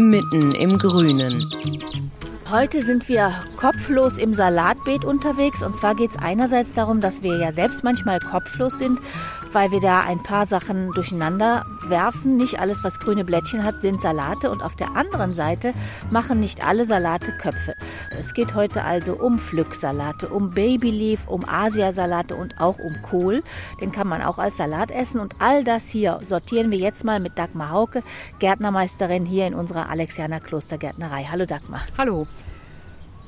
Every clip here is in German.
mitten im Grünen. Heute sind wir kopflos im Salatbeet unterwegs. Und zwar geht es einerseits darum, dass wir ja selbst manchmal kopflos sind, weil wir da ein paar Sachen durcheinander werfen. Nicht alles, was grüne Blättchen hat, sind Salate. Und auf der anderen Seite machen nicht alle Salate Köpfe. Es geht heute also um Pflücksalate, um Babyleaf, um Asiasalate und auch um Kohl. Den kann man auch als Salat essen. Und all das hier sortieren wir jetzt mal mit Dagmar Hauke, Gärtnermeisterin hier in unserer Alexianer Klostergärtnerei. Hallo Dagmar. Hallo.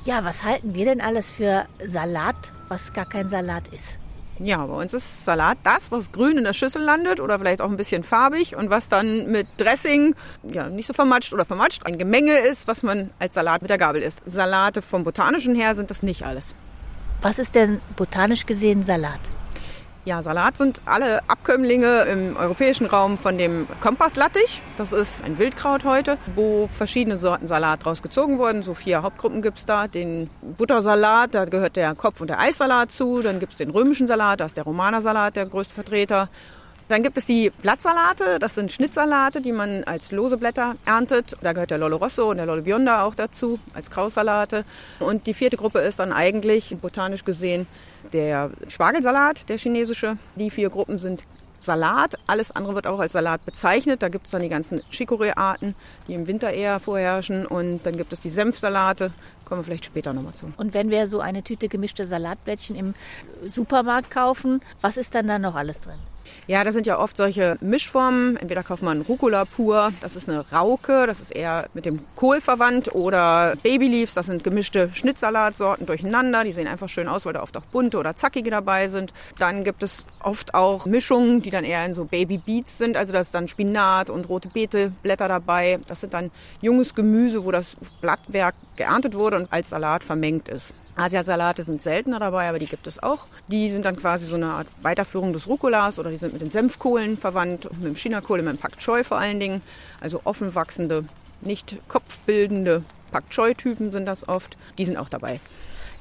Ja, was halten wir denn alles für Salat, was gar kein Salat ist? Ja, bei uns ist Salat das, was grün in der Schüssel landet oder vielleicht auch ein bisschen farbig und was dann mit Dressing ja nicht so vermatscht oder vermatscht ein Gemenge ist, was man als Salat mit der Gabel isst. Salate vom botanischen her sind das nicht alles. Was ist denn botanisch gesehen Salat? Ja, Salat sind alle Abkömmlinge im europäischen Raum von dem Kompasslattich. Das ist ein Wildkraut heute, wo verschiedene Sorten Salat draus gezogen wurden. So vier Hauptgruppen gibt's da. Den Buttersalat, da gehört der Kopf- und der Eissalat zu. Dann gibt's den römischen Salat, da ist der Romanersalat der größte Vertreter. Dann gibt es die Blattsalate, das sind Schnittsalate, die man als lose Blätter erntet. Da gehört der Lollo Rosso und der Lollo Bionda auch dazu, als Kraussalate. Und die vierte Gruppe ist dann eigentlich, botanisch gesehen, der Spargelsalat, der chinesische. Die vier Gruppen sind Salat. Alles andere wird auch als Salat bezeichnet. Da gibt es dann die ganzen Chicorée-Arten, die im Winter eher vorherrschen. Und dann gibt es die Senfsalate. Kommen wir vielleicht später nochmal zu. Und wenn wir so eine Tüte gemischte Salatblättchen im Supermarkt kaufen, was ist dann da noch alles drin? Ja, das sind ja oft solche Mischformen. Entweder kauft man Rucola pur, das ist eine Rauke, das ist eher mit dem Kohl verwandt, oder Babyleaves, das sind gemischte Schnittsalatsorten durcheinander. Die sehen einfach schön aus, weil da oft auch bunte oder zackige dabei sind. Dann gibt es oft auch Mischungen, die dann eher in so Baby Beets sind. Also da ist dann Spinat und rote Beeteblätter dabei. Das sind dann junges Gemüse, wo das Blattwerk geerntet wurde und als Salat vermengt ist. Asiasalate sind seltener dabei, aber die gibt es auch. Die sind dann quasi so eine Art Weiterführung des Rucolas oder die sind mit den Senfkohlen verwandt, mit dem Chinakohl, mit dem Pak Choi vor allen Dingen. Also offen wachsende, nicht kopfbildende Pak Choi-Typen sind das oft. Die sind auch dabei.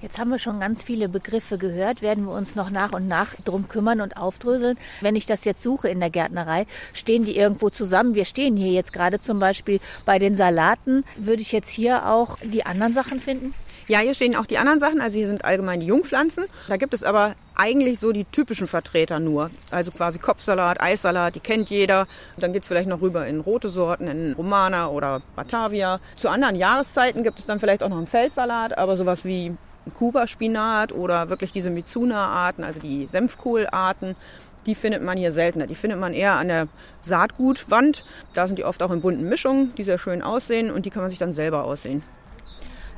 Jetzt haben wir schon ganz viele Begriffe gehört, werden wir uns noch nach und nach drum kümmern und aufdröseln. Wenn ich das jetzt suche in der Gärtnerei, stehen die irgendwo zusammen. Wir stehen hier jetzt gerade zum Beispiel bei den Salaten. Würde ich jetzt hier auch die anderen Sachen finden? Ja, hier stehen auch die anderen Sachen. Also hier sind allgemein die Jungpflanzen. Da gibt es aber eigentlich so die typischen Vertreter nur. Also quasi Kopfsalat, Eissalat, die kennt jeder. Dann geht es vielleicht noch rüber in rote Sorten, in Romana oder Batavia. Zu anderen Jahreszeiten gibt es dann vielleicht auch noch einen Feldsalat, aber sowas wie Kuba-Spinat oder wirklich diese Mizuna-Arten, also die Senfkohlarten, die findet man hier seltener. Die findet man eher an der Saatgutwand. Da sind die oft auch in bunten Mischungen, die sehr schön aussehen und die kann man sich dann selber aussehen.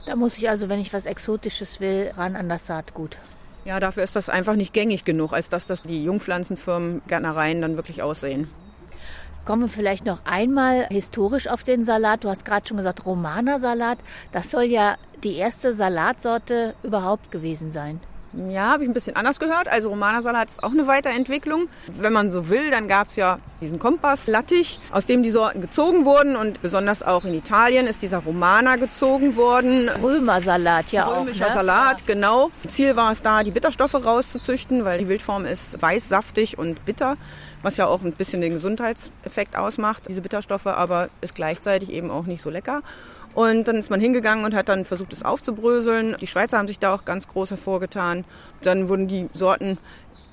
Da muss ich also, wenn ich was Exotisches will, ran an das Saatgut. Ja, dafür ist das einfach nicht gängig genug, als dass das die Jungpflanzenfirmen, Gärtnereien dann wirklich aussehen. Kommen wir vielleicht noch einmal historisch auf den Salat. Du hast gerade schon gesagt, Romaner-Salat. Das soll ja die erste Salatsorte überhaupt gewesen sein. Ja, habe ich ein bisschen anders gehört. Also Romanersalat ist auch eine Weiterentwicklung. Wenn man so will, dann gab es ja diesen Kompass-Lattich, aus dem die Sorten gezogen wurden. Und besonders auch in Italien ist dieser Romaner gezogen worden. Römersalat ja auch. Römischer ne? Salat, ja. genau. Ziel war es da, die Bitterstoffe rauszuzüchten, weil die Wildform ist weiß, saftig und bitter, was ja auch ein bisschen den Gesundheitseffekt ausmacht, diese Bitterstoffe, aber ist gleichzeitig eben auch nicht so lecker. Und dann ist man hingegangen und hat dann versucht, es aufzubröseln. Die Schweizer haben sich da auch ganz groß hervorgetan. Dann wurden die Sorten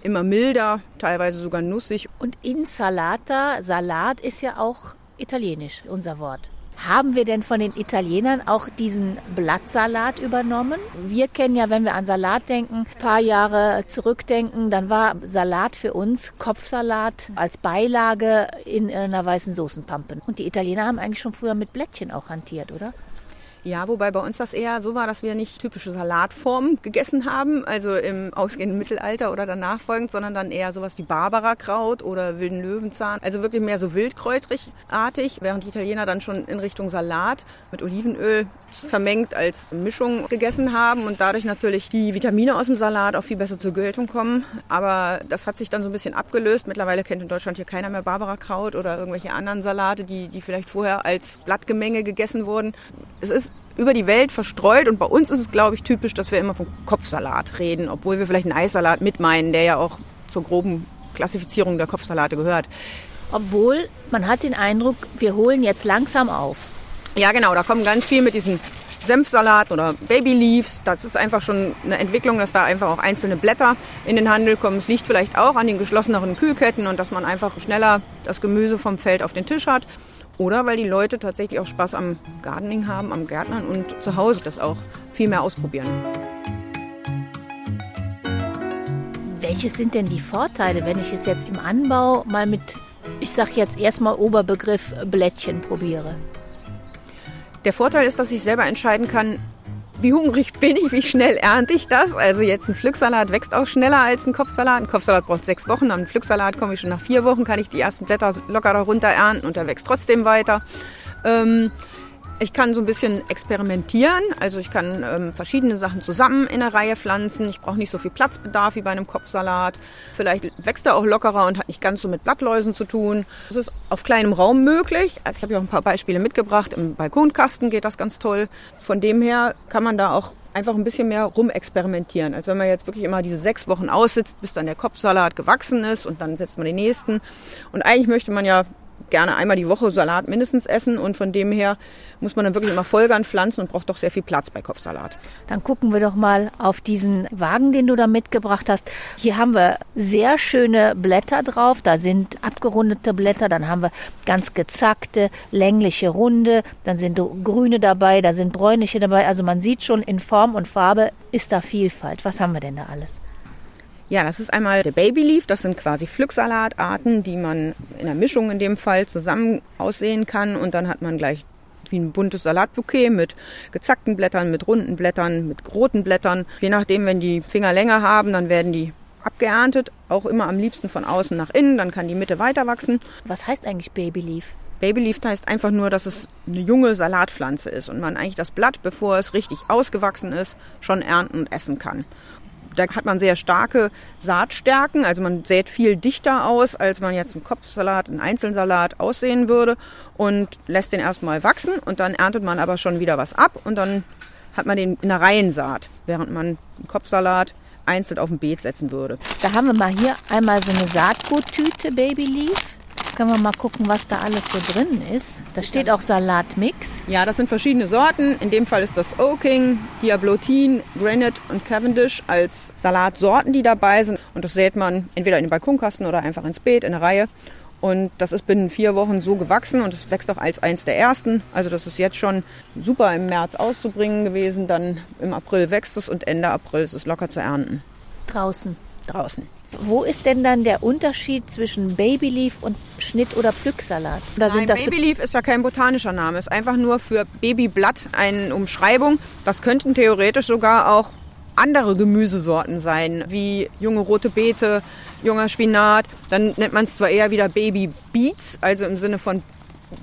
immer milder, teilweise sogar nussig. Und Insalata, Salat ist ja auch italienisch, unser Wort. Haben wir denn von den Italienern auch diesen Blattsalat übernommen? Wir kennen ja, wenn wir an Salat denken, ein paar Jahre zurückdenken, dann war Salat für uns Kopfsalat als Beilage in einer weißen Soßenpampe. Und die Italiener haben eigentlich schon früher mit Blättchen auch hantiert, oder? Ja, wobei bei uns das eher so war, dass wir nicht typische Salatformen gegessen haben, also im ausgehenden Mittelalter oder danach folgend, sondern dann eher sowas wie Barbarakraut oder wilden Löwenzahn. Also wirklich mehr so wildkräutrigartig, während die Italiener dann schon in Richtung Salat mit Olivenöl vermengt als Mischung gegessen haben und dadurch natürlich die Vitamine aus dem Salat auch viel besser zur Geltung kommen. Aber das hat sich dann so ein bisschen abgelöst. Mittlerweile kennt in Deutschland hier keiner mehr Barbarakraut oder irgendwelche anderen Salate, die, die vielleicht vorher als Blattgemenge gegessen wurden. Es ist über die Welt verstreut und bei uns ist es, glaube ich, typisch, dass wir immer vom Kopfsalat reden, obwohl wir vielleicht einen Eissalat mit meinen, der ja auch zur groben Klassifizierung der Kopfsalate gehört. Obwohl man hat den Eindruck, wir holen jetzt langsam auf. Ja, genau, da kommen ganz viel mit diesen Senfsalat oder Baby Leaves. Das ist einfach schon eine Entwicklung, dass da einfach auch einzelne Blätter in den Handel kommen. Es liegt vielleicht auch an den geschlosseneren Kühlketten und dass man einfach schneller das Gemüse vom Feld auf den Tisch hat. Oder weil die Leute tatsächlich auch Spaß am Gardening haben, am Gärtnern und zu Hause das auch viel mehr ausprobieren. Welche sind denn die Vorteile, wenn ich es jetzt im Anbau mal mit, ich sage jetzt erstmal Oberbegriff Blättchen probiere? Der Vorteil ist, dass ich selber entscheiden kann, wie hungrig bin ich, wie schnell ernte ich das. Also jetzt ein Pflücksalat wächst auch schneller als ein Kopfsalat. Ein Kopfsalat braucht sechs Wochen, am Pflücksalat komme ich schon nach vier Wochen, kann ich die ersten Blätter locker darunter ernten und der wächst trotzdem weiter. Ähm, ich kann so ein bisschen experimentieren, also ich kann ähm, verschiedene Sachen zusammen in der Reihe pflanzen. Ich brauche nicht so viel Platzbedarf wie bei einem Kopfsalat. Vielleicht wächst er auch lockerer und hat nicht ganz so mit Blattläusen zu tun. Das ist auf kleinem Raum möglich. Also ich habe ja auch ein paar Beispiele mitgebracht. Im Balkonkasten geht das ganz toll. Von dem her kann man da auch einfach ein bisschen mehr rumexperimentieren. Also wenn man jetzt wirklich immer diese sechs Wochen aussitzt, bis dann der Kopfsalat gewachsen ist und dann setzt man den nächsten. Und eigentlich möchte man ja gerne einmal die Woche Salat mindestens essen und von dem her muss man dann wirklich immer Vollgarn pflanzen und braucht doch sehr viel Platz bei Kopfsalat. Dann gucken wir doch mal auf diesen Wagen, den du da mitgebracht hast. Hier haben wir sehr schöne Blätter drauf. Da sind abgerundete Blätter, dann haben wir ganz gezackte, längliche, runde, dann sind grüne dabei, da sind bräunliche dabei. Also man sieht schon in Form und Farbe ist da Vielfalt. Was haben wir denn da alles? Ja, das ist einmal der Babyleaf. Das sind quasi Pflücksalatarten, die man in der Mischung in dem Fall zusammen aussehen kann. Und dann hat man gleich wie ein buntes Salatbouquet mit gezackten Blättern, mit runden Blättern, mit roten Blättern. Je nachdem, wenn die Finger länger haben, dann werden die abgeerntet. Auch immer am liebsten von außen nach innen. Dann kann die Mitte weiter wachsen. Was heißt eigentlich Babyleaf? Babyleaf heißt einfach nur, dass es eine junge Salatpflanze ist und man eigentlich das Blatt, bevor es richtig ausgewachsen ist, schon ernten und essen kann. Da hat man sehr starke Saatstärken, also man sät viel dichter aus, als man jetzt im Kopfsalat, einen Einzelsalat aussehen würde und lässt den erstmal wachsen und dann erntet man aber schon wieder was ab und dann hat man den in der Reihensaat, während man im Kopfsalat einzeln auf dem Beet setzen würde. Da haben wir mal hier einmal so eine Saatguttüte Baby Leaf. Können wir mal gucken, was da alles so drin ist. Da steht auch Salatmix. Ja, das sind verschiedene Sorten. In dem Fall ist das Oaking, Diablotin, Granite und Cavendish als Salatsorten, die dabei sind. Und das sät man entweder in den Balkonkasten oder einfach ins Beet in der Reihe. Und das ist binnen vier Wochen so gewachsen und es wächst auch als eins der ersten. Also das ist jetzt schon super im März auszubringen gewesen. Dann im April wächst es und Ende April ist es locker zu ernten. Draußen. Draußen. Wo ist denn dann der Unterschied zwischen Babyleaf und Schnitt- oder Pflücksalat? Da Nein, Babyleaf ist ja kein botanischer Name, ist einfach nur für Babyblatt eine Umschreibung. Das könnten theoretisch sogar auch andere Gemüsesorten sein, wie junge rote Beete, junger Spinat. Dann nennt man es zwar eher wieder Baby Beets, also im Sinne von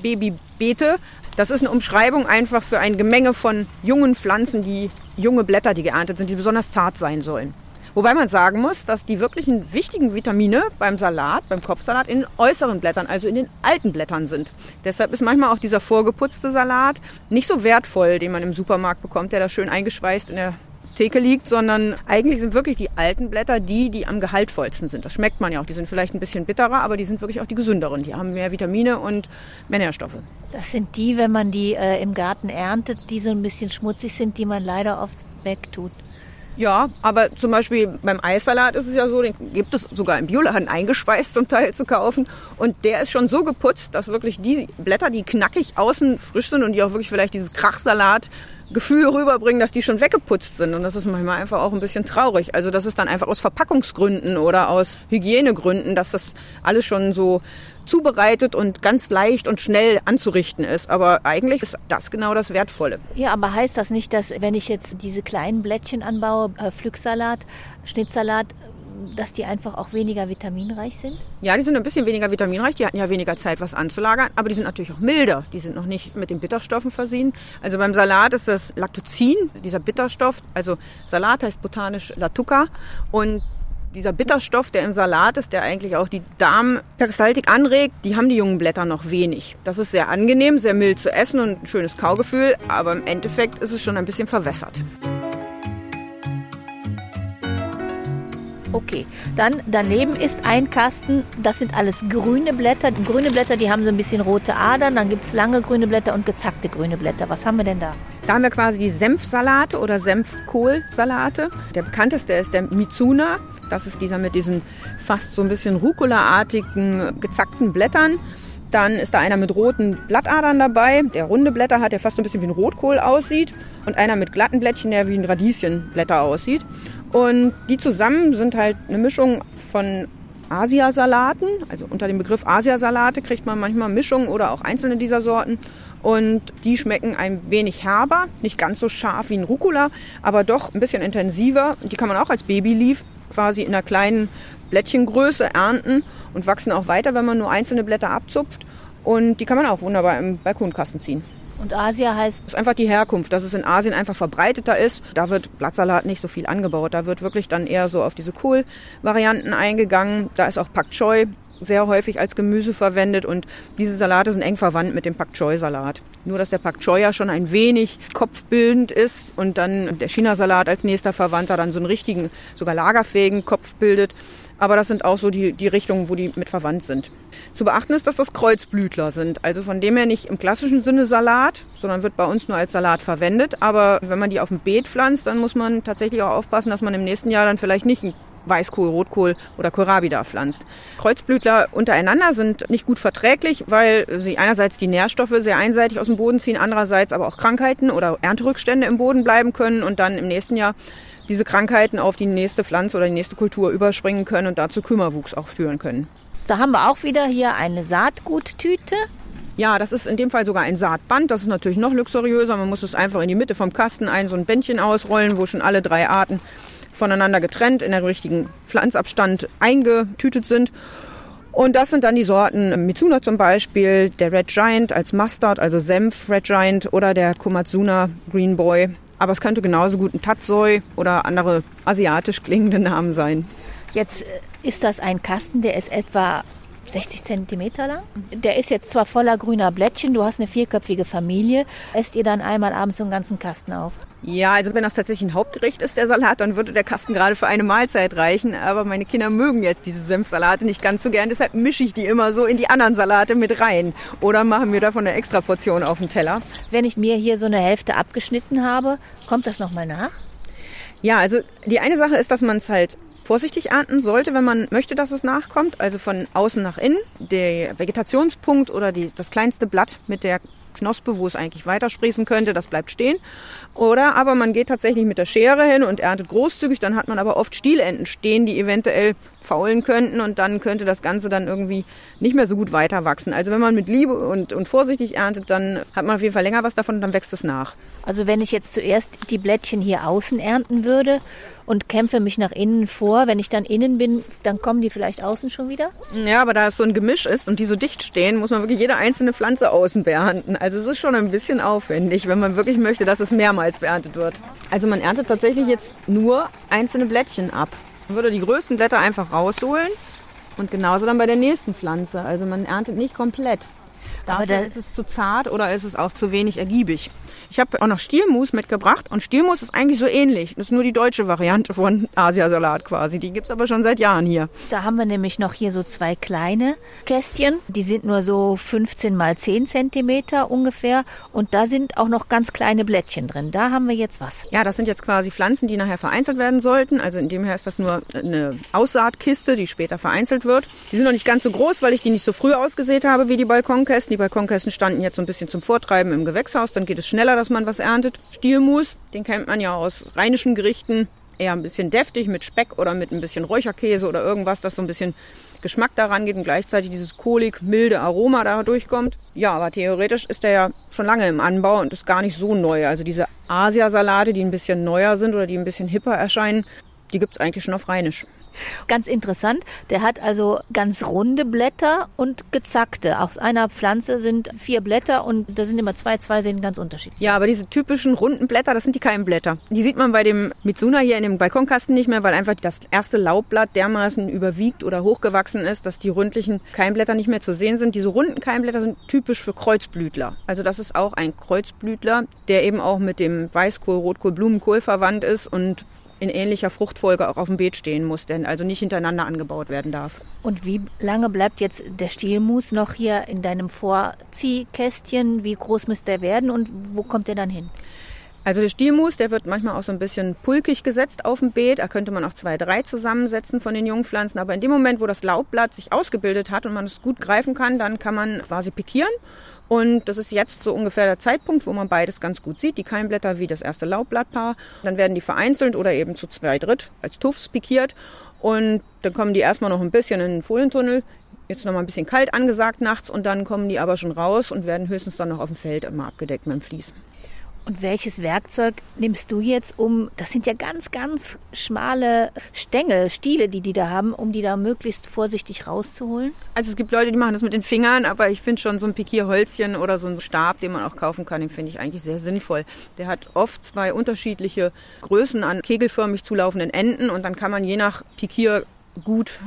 Babybeete. Das ist eine Umschreibung einfach für ein Gemenge von jungen Pflanzen, die junge Blätter, die geerntet sind, die besonders zart sein sollen. Wobei man sagen muss, dass die wirklichen wichtigen Vitamine beim Salat, beim Kopfsalat, in den äußeren Blättern, also in den alten Blättern sind. Deshalb ist manchmal auch dieser vorgeputzte Salat nicht so wertvoll, den man im Supermarkt bekommt, der da schön eingeschweißt in der Theke liegt, sondern eigentlich sind wirklich die alten Blätter die, die am gehaltvollsten sind. Das schmeckt man ja auch. Die sind vielleicht ein bisschen bitterer, aber die sind wirklich auch die gesünderen. Die haben mehr Vitamine und mehr Nährstoffe. Das sind die, wenn man die äh, im Garten erntet, die so ein bisschen schmutzig sind, die man leider oft wegtut. Ja, aber zum Beispiel beim Eissalat ist es ja so, den gibt es sogar im Bioladen eingespeist zum Teil zu kaufen. Und der ist schon so geputzt, dass wirklich die Blätter, die knackig außen frisch sind und die auch wirklich vielleicht dieses Krachsalat Gefühl rüberbringen, dass die schon weggeputzt sind. Und das ist manchmal einfach auch ein bisschen traurig. Also das ist dann einfach aus Verpackungsgründen oder aus Hygienegründen, dass das alles schon so zubereitet und ganz leicht und schnell anzurichten ist. Aber eigentlich ist das genau das Wertvolle. Ja, aber heißt das nicht, dass wenn ich jetzt diese kleinen Blättchen anbaue, äh, Pflücksalat, Schnittsalat, dass die einfach auch weniger vitaminreich sind? Ja, die sind ein bisschen weniger vitaminreich. Die hatten ja weniger Zeit, was anzulagern. Aber die sind natürlich auch milder. Die sind noch nicht mit den Bitterstoffen versehen. Also beim Salat ist das Lactozin, dieser Bitterstoff. Also Salat heißt botanisch Latuca. Und dieser Bitterstoff, der im Salat ist, der eigentlich auch die Darmperistaltik anregt, die haben die jungen Blätter noch wenig. Das ist sehr angenehm, sehr mild zu essen und ein schönes Kaugefühl, aber im Endeffekt ist es schon ein bisschen verwässert. Okay, dann daneben ist ein Kasten, das sind alles grüne Blätter. Grüne Blätter, die haben so ein bisschen rote Adern, dann gibt es lange grüne Blätter und gezackte grüne Blätter. Was haben wir denn da? Da haben wir quasi die Senfsalate oder Senfkohlsalate. Der bekannteste ist der Mizuna. Das ist dieser mit diesen fast so ein bisschen Rucola-artigen gezackten Blättern. Dann ist da einer mit roten Blattadern dabei, der runde Blätter hat, der fast so ein bisschen wie ein Rotkohl aussieht. Und einer mit glatten Blättchen, der wie ein Radieschenblätter aussieht. Und die zusammen sind halt eine Mischung von Asiasalaten. Also unter dem Begriff Asiasalate kriegt man manchmal Mischungen oder auch einzelne dieser Sorten. Und die schmecken ein wenig herber, nicht ganz so scharf wie ein Rucola, aber doch ein bisschen intensiver. Die kann man auch als Babyleaf quasi in einer kleinen Blättchengröße ernten und wachsen auch weiter, wenn man nur einzelne Blätter abzupft. Und die kann man auch wunderbar im Balkonkasten ziehen. Und Asia heißt? Das ist einfach die Herkunft, dass es in Asien einfach verbreiteter ist. Da wird Blattsalat nicht so viel angebaut. Da wird wirklich dann eher so auf diese Kohl-Varianten eingegangen. Da ist auch Pak Choi sehr häufig als Gemüse verwendet und diese Salate sind eng verwandt mit dem Pak Choi Salat. Nur dass der Pak Choi ja schon ein wenig kopfbildend ist und dann der China-Salat als nächster Verwandter dann so einen richtigen, sogar lagerfähigen Kopf bildet. Aber das sind auch so die, die Richtungen, wo die mit verwandt sind. Zu beachten ist, dass das Kreuzblütler sind. Also von dem her nicht im klassischen Sinne Salat, sondern wird bei uns nur als Salat verwendet. Aber wenn man die auf dem Beet pflanzt, dann muss man tatsächlich auch aufpassen, dass man im nächsten Jahr dann vielleicht nicht einen Weißkohl, Rotkohl oder Kohlrabi da pflanzt. Kreuzblütler untereinander sind nicht gut verträglich, weil sie einerseits die Nährstoffe sehr einseitig aus dem Boden ziehen, andererseits aber auch Krankheiten oder Ernterückstände im Boden bleiben können und dann im nächsten Jahr diese Krankheiten auf die nächste Pflanze oder die nächste Kultur überspringen können und dazu Kümmerwuchs auch führen können. Da haben wir auch wieder hier eine Saatguttüte. Ja, das ist in dem Fall sogar ein Saatband. Das ist natürlich noch luxuriöser. Man muss es einfach in die Mitte vom Kasten ein so ein Bändchen ausrollen, wo schon alle drei Arten voneinander getrennt in der richtigen Pflanzabstand eingetütet sind. Und das sind dann die Sorten Mitsuna zum Beispiel, der Red Giant als Mustard, also Senf Red Giant oder der Komatsuna Green Boy aber es könnte genauso gut ein Tatsoi oder andere asiatisch klingende Namen sein. Jetzt äh, ist das ein Kasten, der ist etwa 60 Zentimeter lang. Der ist jetzt zwar voller grüner Blättchen, du hast eine vierköpfige Familie. Esst ihr dann einmal abends so einen ganzen Kasten auf? Ja, also wenn das tatsächlich ein Hauptgericht ist, der Salat, dann würde der Kasten gerade für eine Mahlzeit reichen. Aber meine Kinder mögen jetzt diese Senfsalate nicht ganz so gern, deshalb mische ich die immer so in die anderen Salate mit rein. Oder machen wir davon eine extra Portion auf den Teller. Wenn ich mir hier so eine Hälfte abgeschnitten habe, kommt das nochmal nach? Ja, also die eine Sache ist, dass man es halt vorsichtig ernten sollte, wenn man möchte, dass es nachkommt. Also von außen nach innen. Der Vegetationspunkt oder die, das kleinste Blatt mit der Knospe, wo es eigentlich weitersprießen könnte, das bleibt stehen. Oder aber man geht tatsächlich mit der Schere hin und erntet großzügig, dann hat man aber oft Stielenden stehen, die eventuell faulen könnten und dann könnte das Ganze dann irgendwie nicht mehr so gut weiter wachsen. Also wenn man mit Liebe und, und vorsichtig erntet, dann hat man auf jeden Fall länger was davon und dann wächst es nach. Also wenn ich jetzt zuerst die Blättchen hier außen ernten würde und kämpfe mich nach innen vor, wenn ich dann innen bin, dann kommen die vielleicht außen schon wieder? Ja, aber da es so ein Gemisch ist und die so dicht stehen, muss man wirklich jede einzelne Pflanze außen beernten. Also es ist schon ein bisschen aufwendig, wenn man wirklich möchte, dass es mehrmals beerntet wird. Also man erntet tatsächlich jetzt nur einzelne Blättchen ab. Man würde die größten Blätter einfach rausholen und genauso dann bei der nächsten Pflanze. Also man erntet nicht komplett. Dafür Aber da ist es zu zart oder ist es auch zu wenig ergiebig. Ich habe auch noch Stielmus mitgebracht und Stielmus ist eigentlich so ähnlich. Das ist nur die deutsche Variante von Asiasalat quasi. Die gibt's aber schon seit Jahren hier. Da haben wir nämlich noch hier so zwei kleine Kästchen. Die sind nur so 15 mal 10 Zentimeter ungefähr. Und da sind auch noch ganz kleine Blättchen drin. Da haben wir jetzt was. Ja, das sind jetzt quasi Pflanzen, die nachher vereinzelt werden sollten. Also in dem her ist das nur eine Aussaatkiste, die später vereinzelt wird. Die sind noch nicht ganz so groß, weil ich die nicht so früh ausgesät habe wie die Balkonkästen. Die Balkonkästen standen jetzt so ein bisschen zum Vortreiben im Gewächshaus. Dann geht es schneller, dass man was erntet. Stielmus, den kennt man ja aus rheinischen Gerichten. Eher ein bisschen deftig mit Speck oder mit ein bisschen Räucherkäse oder irgendwas, das so ein bisschen Geschmack daran geht und gleichzeitig dieses kohlig, milde Aroma da durchkommt. Ja, aber theoretisch ist der ja schon lange im Anbau und ist gar nicht so neu. Also diese Asiasalate, die ein bisschen neuer sind oder die ein bisschen hipper erscheinen, die gibt's eigentlich schon auf Rheinisch. Ganz interessant. Der hat also ganz runde Blätter und gezackte. Aus einer Pflanze sind vier Blätter und da sind immer zwei. Zwei sehen ganz unterschiedlich. Ja, aber diese typischen runden Blätter, das sind die Keimblätter. Die sieht man bei dem Mitsuna hier in dem Balkonkasten nicht mehr, weil einfach das erste Laubblatt dermaßen überwiegt oder hochgewachsen ist, dass die ründlichen Keimblätter nicht mehr zu sehen sind. Diese runden Keimblätter sind typisch für Kreuzblütler. Also das ist auch ein Kreuzblütler, der eben auch mit dem Weißkohl, Rotkohl, Blumenkohl verwandt ist und in ähnlicher Fruchtfolge auch auf dem Beet stehen muss, denn also nicht hintereinander angebaut werden darf. Und wie lange bleibt jetzt der Stielmus noch hier in deinem Vorziehkästchen? Wie groß müsste der werden und wo kommt der dann hin? Also der Stielmus, der wird manchmal auch so ein bisschen pulkig gesetzt auf dem Beet. Da könnte man auch zwei, drei zusammensetzen von den Jungpflanzen. Aber in dem Moment, wo das Laubblatt sich ausgebildet hat und man es gut greifen kann, dann kann man quasi pikieren und das ist jetzt so ungefähr der Zeitpunkt, wo man beides ganz gut sieht, die Keimblätter wie das erste Laubblattpaar. Dann werden die vereinzelt oder eben zu zwei Dritt als Tuffs pikiert. Und dann kommen die erstmal noch ein bisschen in den Folientunnel. Jetzt noch mal ein bisschen kalt angesagt nachts und dann kommen die aber schon raus und werden höchstens dann noch auf dem Feld immer abgedeckt mit dem Vlies. Und welches Werkzeug nimmst du jetzt, um, das sind ja ganz, ganz schmale Stängel, Stiele, die die da haben, um die da möglichst vorsichtig rauszuholen? Also es gibt Leute, die machen das mit den Fingern, aber ich finde schon so ein Pikierholzchen oder so ein Stab, den man auch kaufen kann, den finde ich eigentlich sehr sinnvoll. Der hat oft zwei unterschiedliche Größen an kegelförmig zulaufenden Enden und dann kann man je nach Pikier gut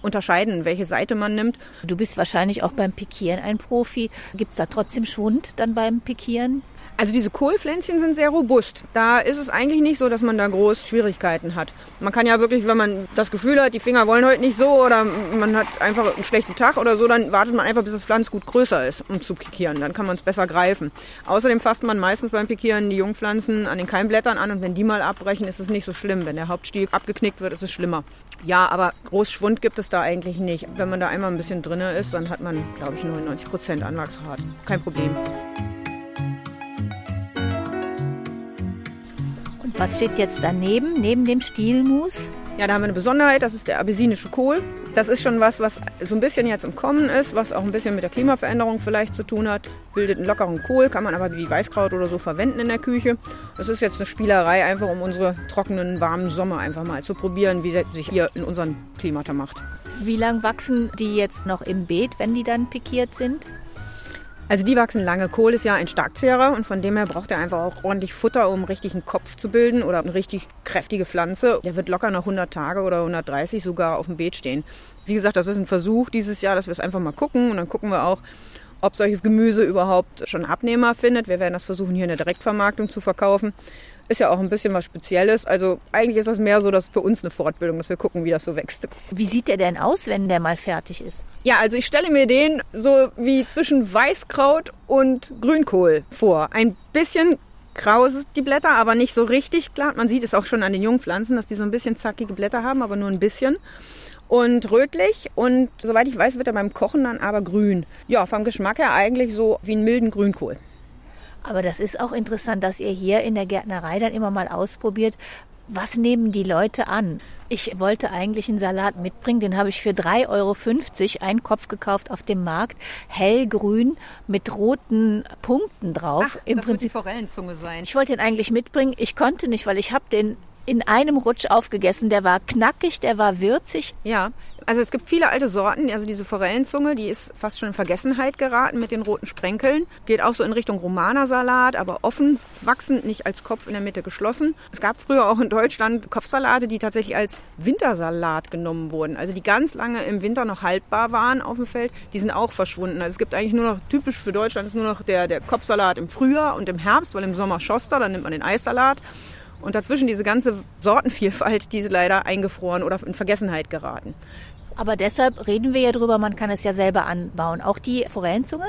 unterscheiden, welche Seite man nimmt. Du bist wahrscheinlich auch beim Pikieren ein Profi. Gibt es da trotzdem Schwund dann beim Pikieren? Also diese Kohlpflänzchen sind sehr robust. Da ist es eigentlich nicht so, dass man da groß Schwierigkeiten hat. Man kann ja wirklich, wenn man das Gefühl hat, die Finger wollen heute nicht so oder man hat einfach einen schlechten Tag oder so, dann wartet man einfach, bis das Pflanz gut größer ist, um zu pikieren. Dann kann man es besser greifen. Außerdem fasst man meistens beim Pikieren die Jungpflanzen an den Keimblättern an und wenn die mal abbrechen, ist es nicht so schlimm. Wenn der Hauptstiel abgeknickt wird, ist es schlimmer. Ja, aber groß Schwund gibt es da eigentlich nicht. Wenn man da einmal ein bisschen drinne ist, dann hat man, glaube ich, 99 Prozent Anwachsrate. Kein Problem. Was steht jetzt daneben, neben dem Stielmus? Ja, da haben wir eine Besonderheit, das ist der abessinische Kohl. Das ist schon was, was so ein bisschen jetzt im Kommen ist, was auch ein bisschen mit der Klimaveränderung vielleicht zu tun hat. Bildet einen lockeren Kohl, kann man aber wie Weißkraut oder so verwenden in der Küche. Das ist jetzt eine Spielerei, einfach um unsere trockenen, warmen Sommer einfach mal zu probieren, wie sich hier in unserem Klimata macht. Wie lang wachsen die jetzt noch im Beet, wenn die dann pikiert sind? Also die wachsen lange. Kohl ist ja ein Starkzehrer und von dem her braucht er einfach auch ordentlich Futter, um richtig einen Kopf zu bilden oder eine richtig kräftige Pflanze. Der wird locker nach 100 Tage oder 130 sogar auf dem Beet stehen. Wie gesagt, das ist ein Versuch dieses Jahr, dass wir es einfach mal gucken und dann gucken wir auch, ob solches Gemüse überhaupt schon Abnehmer findet. Wir werden das versuchen, hier in der Direktvermarktung zu verkaufen. Ist ja auch ein bisschen was Spezielles. Also eigentlich ist das mehr so, dass für uns eine Fortbildung, dass wir gucken, wie das so wächst. Wie sieht der denn aus, wenn der mal fertig ist? Ja, also ich stelle mir den so wie zwischen Weißkraut und Grünkohl vor. Ein bisschen grau die Blätter, aber nicht so richtig klar. Man sieht es auch schon an den jungen Pflanzen, dass die so ein bisschen zackige Blätter haben, aber nur ein bisschen. Und rötlich und soweit ich weiß, wird er beim Kochen dann aber grün. Ja, vom Geschmack her eigentlich so wie einen milden Grünkohl. Aber das ist auch interessant, dass ihr hier in der Gärtnerei dann immer mal ausprobiert, was nehmen die Leute an? Ich wollte eigentlich einen Salat mitbringen, den habe ich für 3,50 Euro einen Kopf gekauft auf dem Markt. Hellgrün mit roten Punkten drauf. Ach, Im das Prinzip die Forellenzunge sein. Ich wollte den eigentlich mitbringen. Ich konnte nicht, weil ich habe den in einem Rutsch aufgegessen. Der war knackig, der war würzig. Ja, also es gibt viele alte Sorten. Also diese Forellenzunge, die ist fast schon in Vergessenheit geraten mit den roten Sprenkeln. Geht auch so in Richtung Romanersalat, aber offen wachsend, nicht als Kopf in der Mitte geschlossen. Es gab früher auch in Deutschland Kopfsalate, die tatsächlich als Wintersalat genommen wurden. Also die ganz lange im Winter noch haltbar waren auf dem Feld. Die sind auch verschwunden. Also es gibt eigentlich nur noch, typisch für Deutschland ist nur noch der, der Kopfsalat im Frühjahr und im Herbst, weil im Sommer schoss da, dann nimmt man den Eissalat. Und dazwischen diese ganze Sortenvielfalt, die ist leider eingefroren oder in Vergessenheit geraten. Aber deshalb reden wir ja drüber, man kann es ja selber anbauen. Auch die Forellenzunge?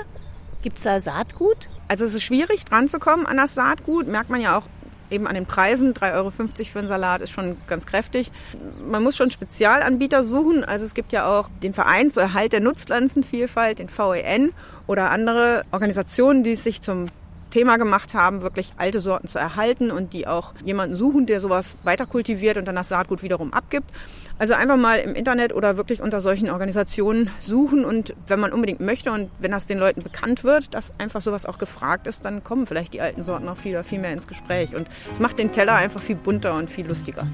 Gibt es da Saatgut? Also es ist schwierig dran zu kommen an das Saatgut, merkt man ja auch eben an den Preisen. 3,50 Euro für einen Salat ist schon ganz kräftig. Man muss schon Spezialanbieter suchen. Also es gibt ja auch den Verein zur Erhalt der Nutzpflanzenvielfalt, den VEN oder andere Organisationen, die sich zum Thema gemacht haben, wirklich alte Sorten zu erhalten und die auch jemanden suchen, der sowas weiter kultiviert und dann das Saatgut wiederum abgibt. Also einfach mal im Internet oder wirklich unter solchen Organisationen suchen und wenn man unbedingt möchte und wenn das den Leuten bekannt wird, dass einfach sowas auch gefragt ist, dann kommen vielleicht die alten Sorten auch wieder viel mehr ins Gespräch und es macht den Teller einfach viel bunter und viel lustiger.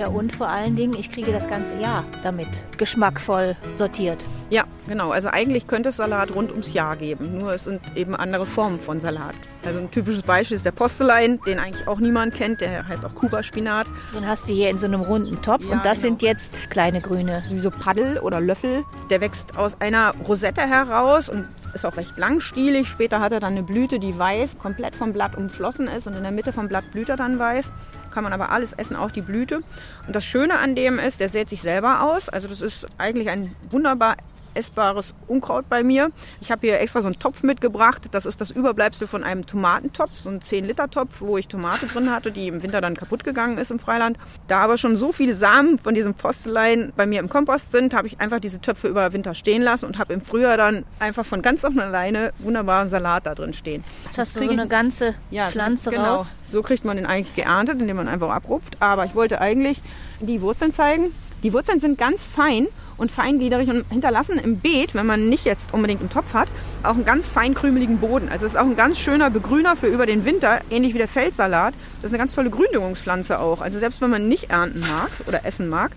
Ja, und vor allen Dingen, ich kriege das ganze Jahr damit geschmackvoll sortiert. Ja, genau. Also eigentlich könnte es Salat rund ums Jahr geben. Nur es sind eben andere Formen von Salat. Also ein typisches Beispiel ist der Postelein, den eigentlich auch niemand kennt. Der heißt auch Kuba-Spinat. Den hast du hier in so einem runden Topf Ja, und das genau. sind jetzt kleine grüne. Wie so Paddel oder Löffel. Der wächst aus einer Rosette heraus und ist auch recht langstielig. Später hat er dann eine Blüte, die weiß, komplett vom Blatt umschlossen ist und in der Mitte vom Blatt blüht er dann weiß. Kann man aber alles essen, auch die Blüte. Und das Schöne an dem ist, der sät sich selber aus. Also das ist eigentlich ein wunderbar essbares Unkraut bei mir. Ich habe hier extra so einen Topf mitgebracht. Das ist das Überbleibsel von einem Tomatentopf, so ein 10-Liter-Topf, wo ich Tomate drin hatte, die im Winter dann kaputt gegangen ist im Freiland. Da aber schon so viele Samen von diesem Postelein bei mir im Kompost sind, habe ich einfach diese Töpfe über Winter stehen lassen und habe im Frühjahr dann einfach von ganz von alleine wunderbaren Salat da drin stehen. Jetzt hast du so eine ganze Ja, Pflanze genau. raus. So kriegt man den eigentlich geerntet, indem man einfach abrupft. Aber ich wollte eigentlich die Wurzeln zeigen. Die Wurzeln sind ganz fein und feingliedrig und hinterlassen im Beet, wenn man nicht jetzt unbedingt einen Topf hat, auch einen ganz fein krümeligen Boden. Also es ist auch ein ganz schöner Begrüner für über den Winter, ähnlich wie der Feldsalat. Das ist eine ganz tolle Gründüngungspflanze auch. Also selbst wenn man nicht ernten mag oder essen mag,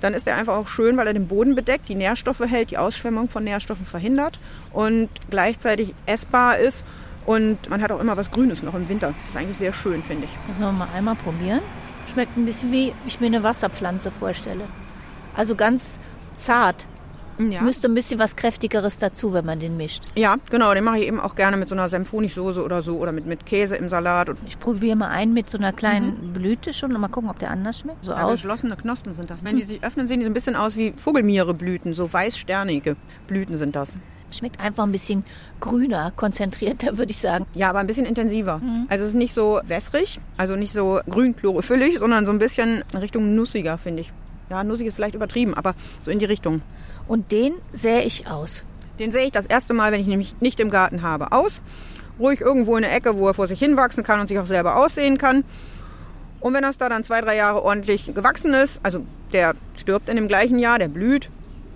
dann ist er einfach auch schön, weil er den Boden bedeckt, die Nährstoffe hält, die Ausschwemmung von Nährstoffen verhindert und gleichzeitig essbar ist. Und man hat auch immer was Grünes noch im Winter. Das ist eigentlich sehr schön, finde ich. Müssen wir mal einmal probieren. Schmeckt ein bisschen wie ich mir eine Wasserpflanze vorstelle. Also ganz zart. Ja. Müsste ein bisschen was Kräftigeres dazu, wenn man den mischt. ja, genau. Den mache ich eben auch gerne mit so einer Senfhonigsoße oder so oder mit, mit Käse im Salat. Und Ich probiere mal einen mit so einer kleinen Blüte schon und mal gucken, ob der anders schmeckt. So ja, aus. geschlossene Knospen sind das. Wenn die sich öffnen, sehen die so ein bisschen aus wie Vogelmiereblüten. So weiß-sternige Blüten sind das. Schmeckt einfach ein bisschen grüner, konzentrierter, würde ich sagen. Ja, aber ein bisschen intensiver. Also es ist nicht so wässrig, also nicht so grün chlorophyllig, sondern so ein bisschen Richtung nussiger, finde ich. Ja, nussig ist vielleicht übertrieben, aber so in die Richtung. Und den sähe ich aus. Den sehe ich das erste Mal, wenn ich nämlich nicht im Garten habe, aus. Ruhig irgendwo in der Ecke, wo er vor sich hinwachsen kann und sich auch selber aussehen kann. Und wenn das da dann zwei, drei Jahre ordentlich gewachsen ist, also der stirbt in dem gleichen Jahr, der blüht,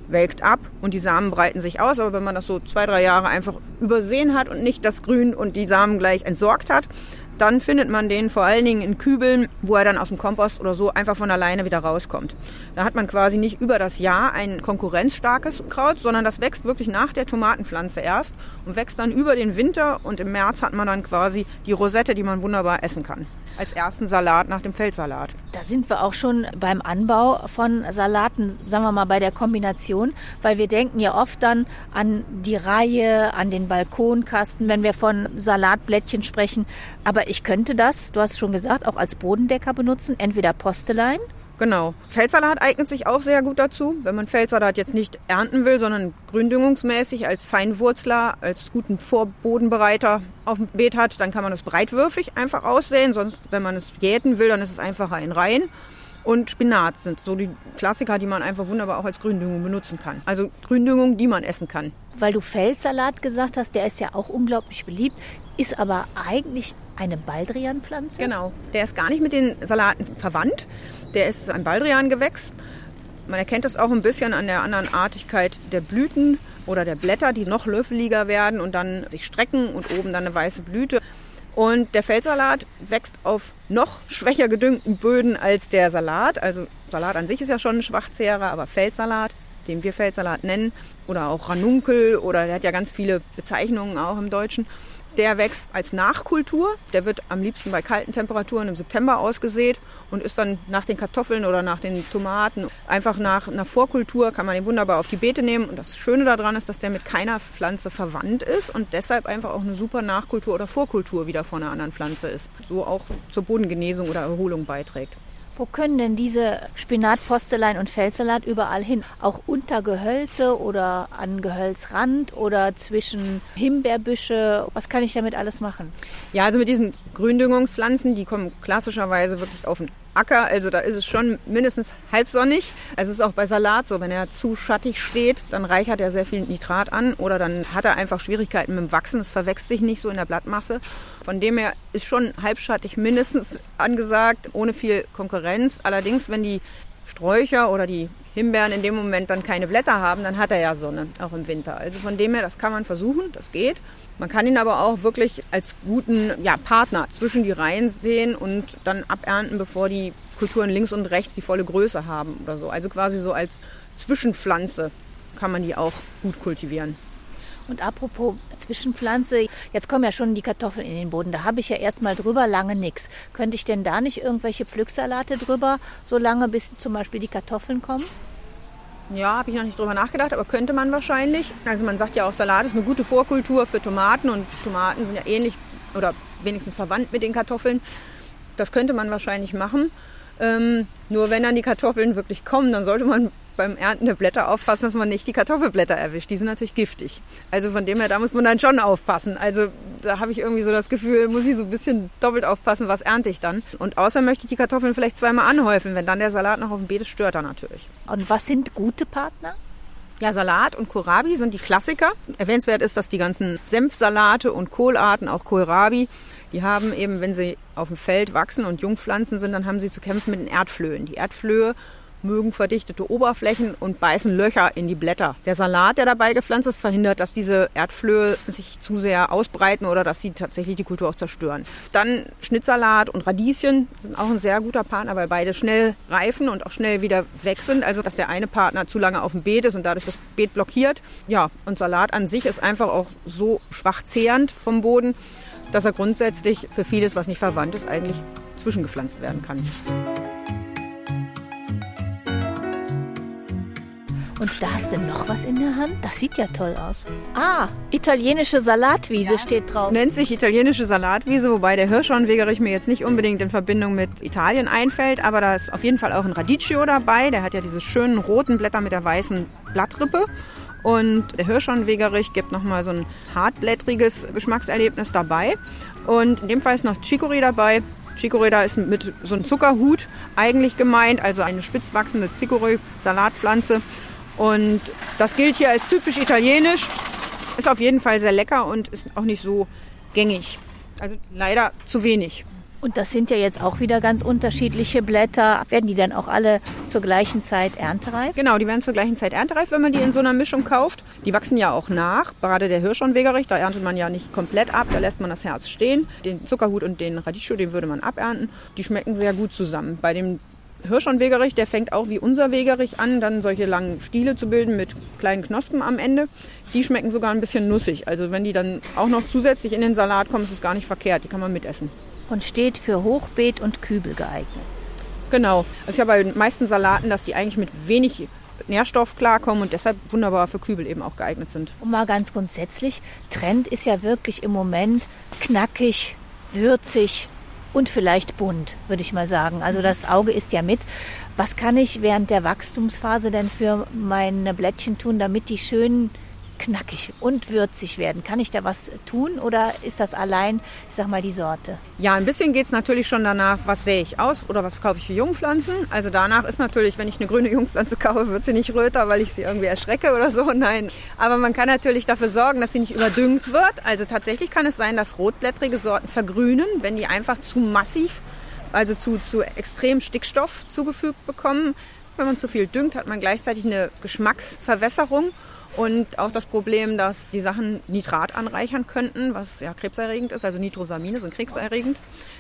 welkt ab und die Samen breiten sich aus. Aber wenn man das so zwei, drei Jahre einfach übersehen hat und nicht das Grün und die Samen gleich entsorgt hat, dann findet man den vor allen Dingen in Kübeln, wo er dann aus dem Kompost oder so einfach von alleine wieder rauskommt. Da hat man quasi nicht über das Jahr ein konkurrenzstarkes Kraut, sondern das wächst wirklich nach der Tomatenpflanze erst und wächst dann über den Winter und im März hat man dann quasi die Rosette, die man wunderbar essen kann. Als ersten Salat nach dem Feldsalat. Da sind wir auch schon beim Anbau von Salaten, sagen wir mal bei der Kombination, weil wir denken ja oft dann an die Reihe, an den Balkonkasten, wenn wir von Salatblättchen sprechen. Aber ich könnte das, du hast schon gesagt, auch als Bodendecker benutzen, entweder Postelein. Genau. Feldsalat eignet sich auch sehr gut dazu. Wenn man Feldsalat jetzt nicht ernten will, sondern gründüngungsmäßig als Feinwurzler, als guten Vorbodenbereiter auf dem Beet hat, dann kann man das breitwürfig einfach aussehen. Sonst, wenn man es jäten will, dann ist es einfacher in Reihen. Und Spinat sind so die Klassiker, die man einfach wunderbar auch als Gründüngung benutzen kann. Also Gründüngung, die man essen kann. Weil du Feldsalat gesagt hast, der ist ja auch unglaublich beliebt, ist aber eigentlich eine Baldrianpflanze. Genau. Der ist gar nicht mit den Salaten verwandt. Der ist ein Baldrian-Gewächs. Man erkennt das auch ein bisschen an der anderen Artigkeit der Blüten oder der Blätter, die noch löffeliger werden und dann sich strecken und oben dann eine weiße Blüte. Und der Feldsalat wächst auf noch schwächer gedüngten Böden als der Salat. Also Salat an sich ist ja schon ein Schwachzehrer, aber Feldsalat, den wir Feldsalat nennen, oder auch Ranunkel, oder der hat ja ganz viele Bezeichnungen auch im Deutschen. Der wächst als Nachkultur. Der wird am liebsten bei kalten Temperaturen im September ausgesät und ist dann nach den Kartoffeln oder nach den Tomaten einfach nach einer Vorkultur kann man den wunderbar auf die Beete nehmen. Und das Schöne daran ist, dass der mit keiner Pflanze verwandt ist und deshalb einfach auch eine super Nachkultur oder Vorkultur wieder von einer anderen Pflanze ist. So auch zur Bodengenesung oder Erholung beiträgt. Wo können denn diese Spinat, Postelein und Feldsalat überall hin? Auch unter Gehölze oder an Gehölzrand oder zwischen Himbeerbüsche? Was kann ich damit alles machen? Ja, also mit diesen Gründüngungspflanzen, die kommen klassischerweise wirklich auf den Acker, also da ist es schon mindestens halbsonnig. Es ist auch bei Salat so, wenn er zu schattig steht, dann reichert er sehr viel Nitrat an oder dann hat er einfach Schwierigkeiten mit dem Wachsen. Es verwächst sich nicht so in der Blattmasse. Von dem her ist schon halbschattig mindestens angesagt, ohne viel Konkurrenz. Allerdings, wenn die Sträucher oder die Himbeeren in dem Moment dann keine Blätter haben, dann hat er ja Sonne, auch im Winter. Also von dem her, das kann man versuchen, das geht. Man kann ihn aber auch wirklich als guten ja, Partner zwischen die Reihen sehen und dann abernten, bevor die Kulturen links und rechts die volle Größe haben oder so. Also quasi so als Zwischenpflanze kann man die auch gut kultivieren. Und apropos Zwischenpflanze, jetzt kommen ja schon die Kartoffeln in den Boden. Da habe ich ja erstmal drüber lange nichts. Könnte ich denn da nicht irgendwelche Pflücksalate drüber, so lange bis zum Beispiel die Kartoffeln kommen? Ja, habe ich noch nicht drüber nachgedacht, aber könnte man wahrscheinlich. Also man sagt ja auch, Salat ist eine gute Vorkultur für Tomaten und Tomaten sind ja ähnlich oder wenigstens verwandt mit den Kartoffeln. Das könnte man wahrscheinlich machen. Ähm, nur wenn dann die Kartoffeln wirklich kommen, dann sollte man beim Ernten der Blätter aufpassen, dass man nicht die Kartoffelblätter erwischt. Die sind natürlich giftig. Also von dem her, da muss man dann schon aufpassen. Also da habe ich irgendwie so das Gefühl, muss ich so ein bisschen doppelt aufpassen, was ernte ich dann. Und außer möchte ich die Kartoffeln vielleicht zweimal anhäufen. Wenn dann der Salat noch auf dem Beet ist, stört er natürlich. Und was sind gute Partner? Ja, Salat und Kohlrabi sind die Klassiker. Erwähnenswert ist, dass die ganzen Senfsalate und Kohlarten, auch Kohlrabi, die haben eben, wenn sie auf dem Feld wachsen und Jungpflanzen sind, dann haben sie zu kämpfen mit den Erdflöhen. Die Erdflöhe mögen verdichtete Oberflächen und beißen Löcher in die Blätter. Der Salat, der dabei gepflanzt ist, verhindert, dass diese Erdflöhe sich zu sehr ausbreiten oder dass sie tatsächlich die Kultur auch zerstören. Dann Schnittsalat und Radieschen sind auch ein sehr guter Partner, weil beide schnell reifen und auch schnell wieder weg sind. Also, dass der eine Partner zu lange auf dem Beet ist und dadurch das Beet blockiert. Ja, und Salat an sich ist einfach auch so schwach zehrend vom Boden, dass er grundsätzlich für vieles, was nicht verwandt ist, eigentlich zwischengepflanzt werden kann. Und da hast du noch was in der Hand? Das sieht ja toll aus. Ah, italienische Salatwiese ja. steht drauf. Nennt sich italienische Salatwiese, wobei der Hirschhornwegerich mir jetzt nicht unbedingt in Verbindung mit Italien einfällt, aber da ist auf jeden Fall auch ein Radicchio dabei. Der hat ja diese schönen roten Blätter mit der weißen Blattrippe. Und der Hirschhornwegerich gibt nochmal so ein hartblättriges Geschmackserlebnis dabei. Und in dem Fall ist noch Chicorée dabei. Chicorée da ist mit so einem Zuckerhut eigentlich gemeint, also eine spitz wachsende Chicorée-Salatpflanze. Und das gilt hier als typisch italienisch. Ist auf jeden Fall sehr lecker und ist auch nicht so gängig. Also leider zu wenig. Und das sind ja jetzt auch wieder ganz unterschiedliche Blätter. Werden die dann auch alle zur gleichen Zeit erntereif? Genau, die werden zur gleichen Zeit erntereif, wenn man die in so einer Mischung kauft. Die wachsen ja auch nach. Gerade der Hirschhornwegerich, da erntet man ja nicht komplett ab, da lässt man das Herz stehen. Den Zuckerhut und den Radicchio, den würde man abernten. Die schmecken sehr gut zusammen. Bei dem Hirschhornwegerich, der fängt auch wie unser Wegerich an, dann solche langen Stiele zu bilden mit kleinen Knospen am Ende. Die schmecken sogar ein bisschen nussig. Also wenn die dann auch noch zusätzlich in den Salat kommen, ist es gar nicht verkehrt. Die kann man mitessen. Und steht für Hochbeet und Kübel geeignet. Genau. Es ist ja bei den meisten Salaten, dass die eigentlich mit wenig Nährstoff klarkommen und deshalb wunderbar für Kübel eben auch geeignet sind. Und mal ganz grundsätzlich, Trend ist ja wirklich im Moment knackig, würzig, und vielleicht bunt, würde ich mal sagen. Also das Auge ist ja mit. Was kann ich während der Wachstumsphase denn für meine Blättchen tun, damit die schön knackig und würzig werden. Kann ich da was tun oder ist das allein, ich sag mal, die Sorte? Ja, ein bisschen geht es natürlich schon danach, was sähe ich aus oder was kaufe ich für Jungpflanzen. Also danach ist natürlich, wenn ich eine grüne Jungpflanze kaufe, wird sie nicht röter, weil ich sie irgendwie erschrecke oder so. Nein. Aber man kann natürlich dafür sorgen, dass sie nicht überdüngt wird. Also tatsächlich kann es sein, dass rotblättrige Sorten vergrünen, wenn die einfach zu massiv, also zu, zu extrem Stickstoff zugefügt bekommen. Wenn man zu viel düngt, hat man gleichzeitig eine Geschmacksverwässerung Und auch das Problem, dass die Sachen Nitrat anreichern könnten, was ja krebserregend ist, also Nitrosamine sind krebserregend.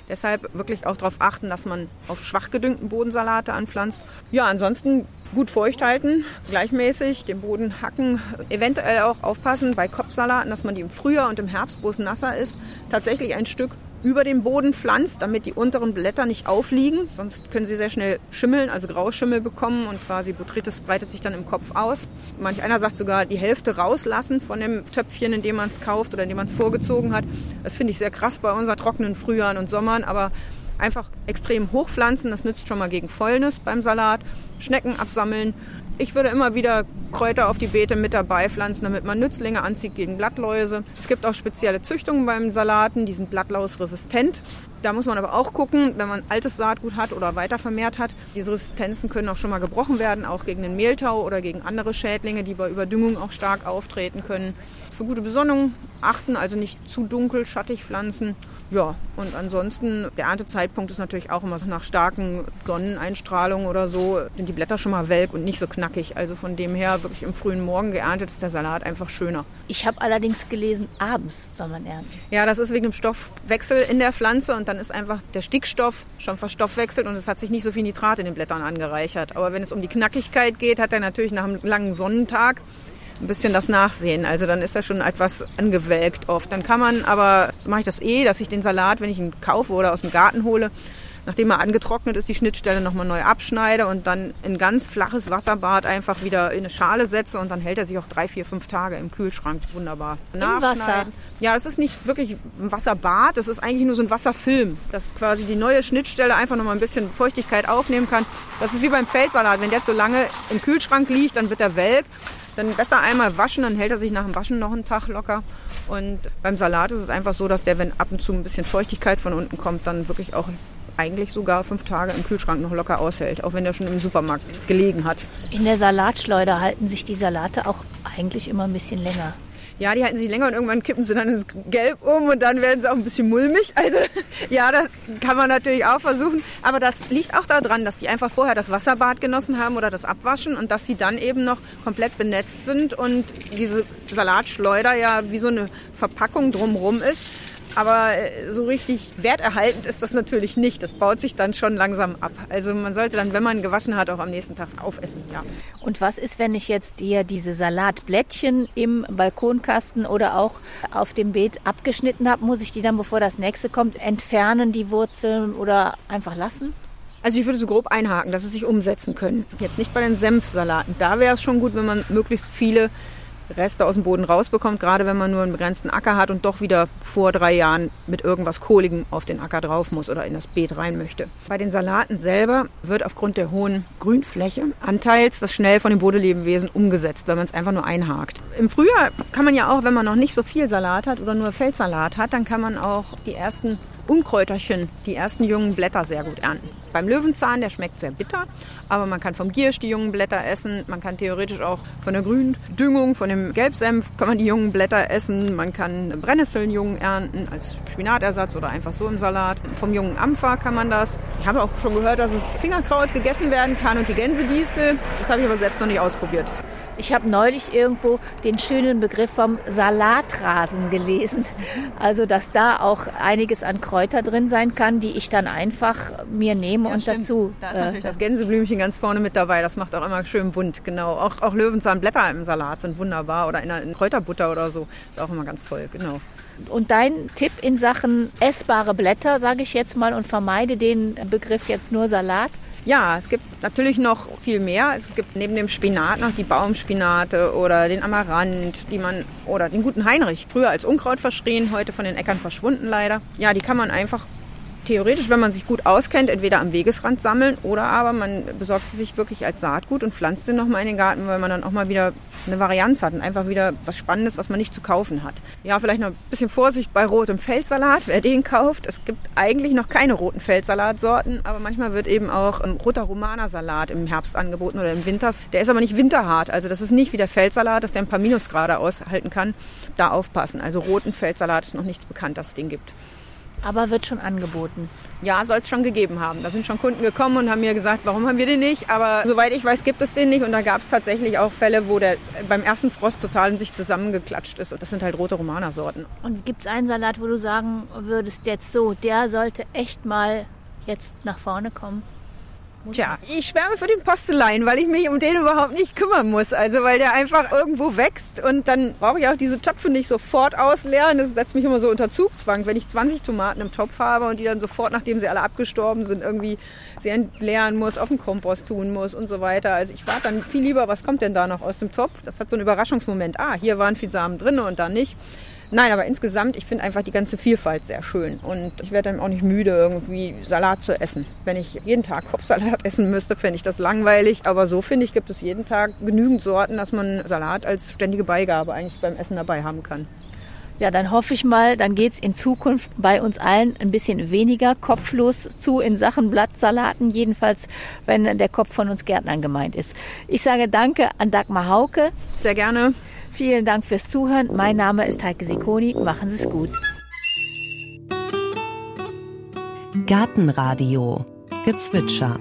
Deshalb wirklich auch darauf achten, dass man auf schwach gedüngten Bodensalate anpflanzt. Ja, ansonsten gut feucht halten, gleichmäßig den Boden hacken, eventuell auch aufpassen bei Kopfsalaten, dass man die im Frühjahr und im Herbst, wo es nasser ist, tatsächlich ein Stück über den Boden pflanzt, damit die unteren Blätter nicht aufliegen. Sonst können sie sehr schnell schimmeln, also Grauschimmel bekommen und quasi Botrytis breitet sich dann im Kopf aus. Manch einer sagt sogar, die Hälfte rauslassen von dem Töpfchen, in dem man es kauft oder in dem man es vorgezogen hat. Das finde ich sehr krass bei unseren trockenen Frühjahren und Sommern, aber einfach extrem hochpflanzen, das nützt schon mal gegen Fäulnis beim Salat. Schnecken absammeln. Ich würde immer wieder Kräuter auf die Beete mit dabei pflanzen, damit man Nützlinge anzieht gegen Blattläuse. Es gibt auch spezielle Züchtungen beim Salaten, die sind blattlausresistent. Da muss man aber auch gucken, wenn man altes Saatgut hat oder weiter vermehrt hat. Diese Resistenzen können auch schon mal gebrochen werden, auch gegen den Mehltau oder gegen andere Schädlinge, die bei Überdüngung auch stark auftreten können. Für gute Besonnung achten, also nicht zu dunkel, schattig pflanzen. Ja, und ansonsten, der Erntezeitpunkt ist natürlich auch immer nach starken Sonneneinstrahlungen oder so, sind die Blätter schon mal welk und nicht so knackig. Also von dem her, wirklich im frühen Morgen geerntet ist der Salat einfach schöner. Ich habe allerdings gelesen, abends soll man ernten. Ja, das ist wegen dem Stoffwechsel in der Pflanze und dann ist einfach der Stickstoff schon verstoffwechselt und es hat sich nicht so viel Nitrat in den Blättern angereichert. Aber wenn es um die Knackigkeit geht, hat er natürlich nach einem langen Sonnentag ein bisschen das Nachsehen. Also dann ist er schon etwas angewelkt oft. Dann kann man aber, so mache ich das eh, dass ich den Salat, wenn ich ihn kaufe oder aus dem Garten hole, nachdem er angetrocknet ist, die Schnittstelle nochmal neu abschneide und dann in ganz flaches Wasserbad einfach wieder in eine Schale setze und dann hält er sich auch drei, vier, fünf Tage im Kühlschrank. Wunderbar. Im Wasser? Ja, es ist nicht wirklich ein Wasserbad, das ist eigentlich nur so ein Wasserfilm, dass quasi die neue Schnittstelle einfach nochmal ein bisschen Feuchtigkeit aufnehmen kann. Das ist wie beim Feldsalat. Wenn der zu lange im Kühlschrank liegt, dann wird er welk. Dann besser einmal waschen, dann hält er sich nach dem Waschen noch einen Tag locker. Und beim Salat ist es einfach so, dass der, wenn ab und zu ein bisschen Feuchtigkeit von unten kommt, dann wirklich auch eigentlich sogar fünf Tage im Kühlschrank noch locker aushält, auch wenn der schon im Supermarkt gelegen hat. In der Salatschleuder halten sich die Salate auch eigentlich immer ein bisschen länger. Ja, die halten sich länger und irgendwann kippen sie dann ins Gelb um und dann werden sie auch ein bisschen mulmig. Also ja, das kann man natürlich auch versuchen. Aber das liegt auch daran, dass die einfach vorher das Wasserbad genossen haben oder das Abwaschen und dass sie dann eben noch komplett benetzt sind und diese Salatschleuder ja wie so eine Verpackung drumrum ist. Aber äh, so richtig werterhaltend ist das natürlich nicht. Das baut sich dann schon langsam ab. Also man sollte dann, wenn man gewaschen hat, auch am nächsten Tag aufessen. Ja. Und was ist, wenn ich jetzt hier diese Salatblättchen im Balkonkasten oder auch auf dem Beet abgeschnitten habe? Muss ich die dann, bevor das nächste kommt, entfernen, die Wurzeln oder einfach lassen? Also ich würde so grob einhaken, dass sie sich umsetzen können. Jetzt nicht bei den Senfsalaten. Da wäre es schon gut, wenn man möglichst viele Reste aus dem Boden rausbekommt, gerade wenn man nur einen begrenzten Acker hat und doch wieder vor drei Jahren mit irgendwas Kohligem auf den Acker drauf muss oder in das Beet rein möchte. Bei den Salaten selber wird aufgrund der hohen Grünfläche anteils das schnell von den Bodenlebewesen umgesetzt, wenn man es einfach nur einhakt. Im Frühjahr kann man ja auch, wenn man noch nicht so viel Salat hat oder nur Feldsalat hat, dann kann man auch die ersten Unkräuterchen, die ersten jungen Blätter sehr gut ernten. Beim Löwenzahn, der schmeckt sehr bitter, aber man kann vom Giersch die jungen Blätter essen. Man kann theoretisch auch von der Gründüngung, von dem Gelbsenf kann man die jungen Blätter essen. Man kann Brennnesseln jungen ernten als Spinatersatz oder einfach so im Salat. Vom jungen Ampfer kann man das. Ich habe auch schon gehört, dass es Fingerkraut gegessen werden kann und die Gänsedistel. Das habe ich aber selbst noch nicht ausprobiert. Ich habe neulich irgendwo den schönen Begriff vom Salatrasen gelesen. Also, dass da auch einiges an Kräuter drin sein kann, die ich dann einfach mir nehme ja, und stimmt. dazu. Da ist natürlich äh, das Gänseblümchen ganz vorne mit dabei. Das macht auch immer schön bunt, genau. Auch, auch Löwenzahnblätter im Salat sind wunderbar oder in, einer, in Kräuterbutter oder so. Ist auch immer ganz toll, genau. Und dein Tipp in Sachen essbare Blätter, sage ich jetzt mal, und vermeide den Begriff jetzt nur Salat? Ja, es gibt natürlich noch viel mehr. Es gibt neben dem Spinat noch die Baumspinate oder den Amaranth, die man oder den guten Heinrich, früher als Unkraut verschrien, heute von den Äckern verschwunden leider. Ja, die kann man einfach theoretisch, wenn man sich gut auskennt, entweder am Wegesrand sammeln oder aber man besorgt sie sich wirklich als Saatgut und pflanzt sie nochmal in den Garten, weil man dann auch mal wieder eine Varianz hat und einfach wieder was Spannendes, was man nicht zu kaufen hat. Ja, vielleicht noch ein bisschen Vorsicht bei rotem Feldsalat, wer den kauft. Es gibt eigentlich noch keine roten Feldsalatsorten, aber manchmal wird eben auch ein roter Romaner-Salat im Herbst angeboten oder im Winter. Der ist aber nicht winterhart, also das ist nicht wie der Feldsalat, dass der ein paar Minusgrade aushalten kann. Da aufpassen. Also roten Feldsalat ist noch nichts bekannt, dass es den gibt. Aber wird schon angeboten. Ja, soll es schon gegeben haben. Da sind schon Kunden gekommen und haben mir gesagt, warum haben wir den nicht? Aber soweit ich weiß, gibt es den nicht. Und da gab es tatsächlich auch Fälle, wo der beim ersten Frost total in sich zusammengeklatscht ist. Und das sind halt rote Romaner-Sorten. Und gibt es einen Salat, wo du sagen würdest, jetzt so, der sollte echt mal jetzt nach vorne kommen? Tja, ich schwärme für den Postelein, weil ich mich um den überhaupt nicht kümmern muss. Also weil der einfach irgendwo wächst und dann brauche ich auch diese Töpfe nicht sofort ausleeren. Das setzt mich immer so unter Zugzwang, wenn ich 20 Tomaten im Topf habe und die dann sofort, nachdem sie alle abgestorben sind, irgendwie sie entleeren muss, auf den Kompost tun muss und so weiter. Also ich warte dann viel lieber, was kommt denn da noch aus dem Topf? Das hat so einen Überraschungsmoment. Ah, hier waren viel Samen drin und dann nicht. Nein, aber insgesamt, ich finde einfach die ganze Vielfalt sehr schön. Und ich werde dann auch nicht müde, irgendwie Salat zu essen. Wenn ich jeden Tag Kopfsalat essen müsste, fände ich das langweilig. Aber so finde ich, gibt es jeden Tag genügend Sorten, dass man Salat als ständige Beigabe eigentlich beim Essen dabei haben kann. Ja, dann hoffe ich mal, dann geht's in Zukunft bei uns allen ein bisschen weniger kopflos zu in Sachen Blattsalaten, jedenfalls wenn der Kopf von uns Gärtnern gemeint ist. Ich sage danke an Dagmar Hauke. Sehr gerne. Vielen Dank fürs Zuhören. Mein Name ist Heike Sikoni. Machen Sie es gut. Gartenradio Gezwitscher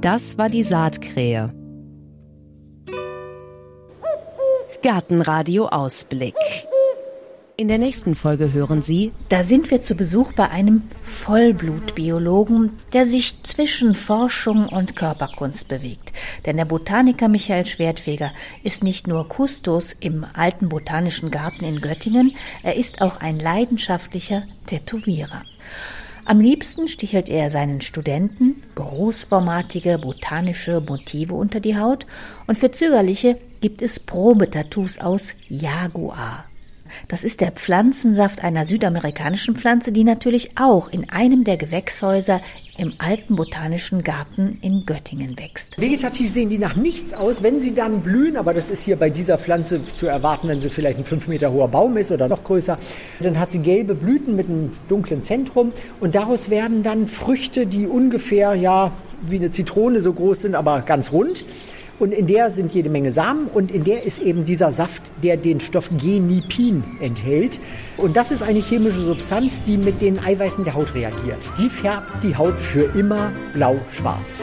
Das war die Saatkrähe. Gartenradio Ausblick. In der nächsten Folge hören Sie, da sind wir zu Besuch bei einem Vollblutbiologen, der sich zwischen Forschung und Körperkunst bewegt. Denn der Botaniker Michael Schwertfeger ist nicht nur Kustos im alten botanischen Garten in Göttingen, er ist auch ein leidenschaftlicher Tätowierer. Am liebsten stichelt er seinen Studenten großformatige botanische Motive unter die Haut und für Zögerliche gibt es Probetattoos aus Jaguar. Das ist der Pflanzensaft einer südamerikanischen Pflanze, die natürlich auch in einem der Gewächshäuser im alten botanischen Garten in Göttingen wächst. Vegetativ sehen die nach nichts aus, wenn sie dann blühen, aber das ist hier bei dieser Pflanze zu erwarten, wenn sie vielleicht ein fünf Meter hoher Baum ist oder noch größer. Dann hat sie gelbe Blüten mit einem dunklen Zentrum und daraus werden dann Früchte, die ungefähr ja wie eine Zitrone so groß sind, aber ganz rund. Und in der sind jede Menge Samen und in der ist eben dieser Saft, der den Stoff Genipin enthält. Und das ist eine chemische Substanz, die mit den Eiweißen der Haut reagiert. Die färbt die Haut für immer blau-schwarz.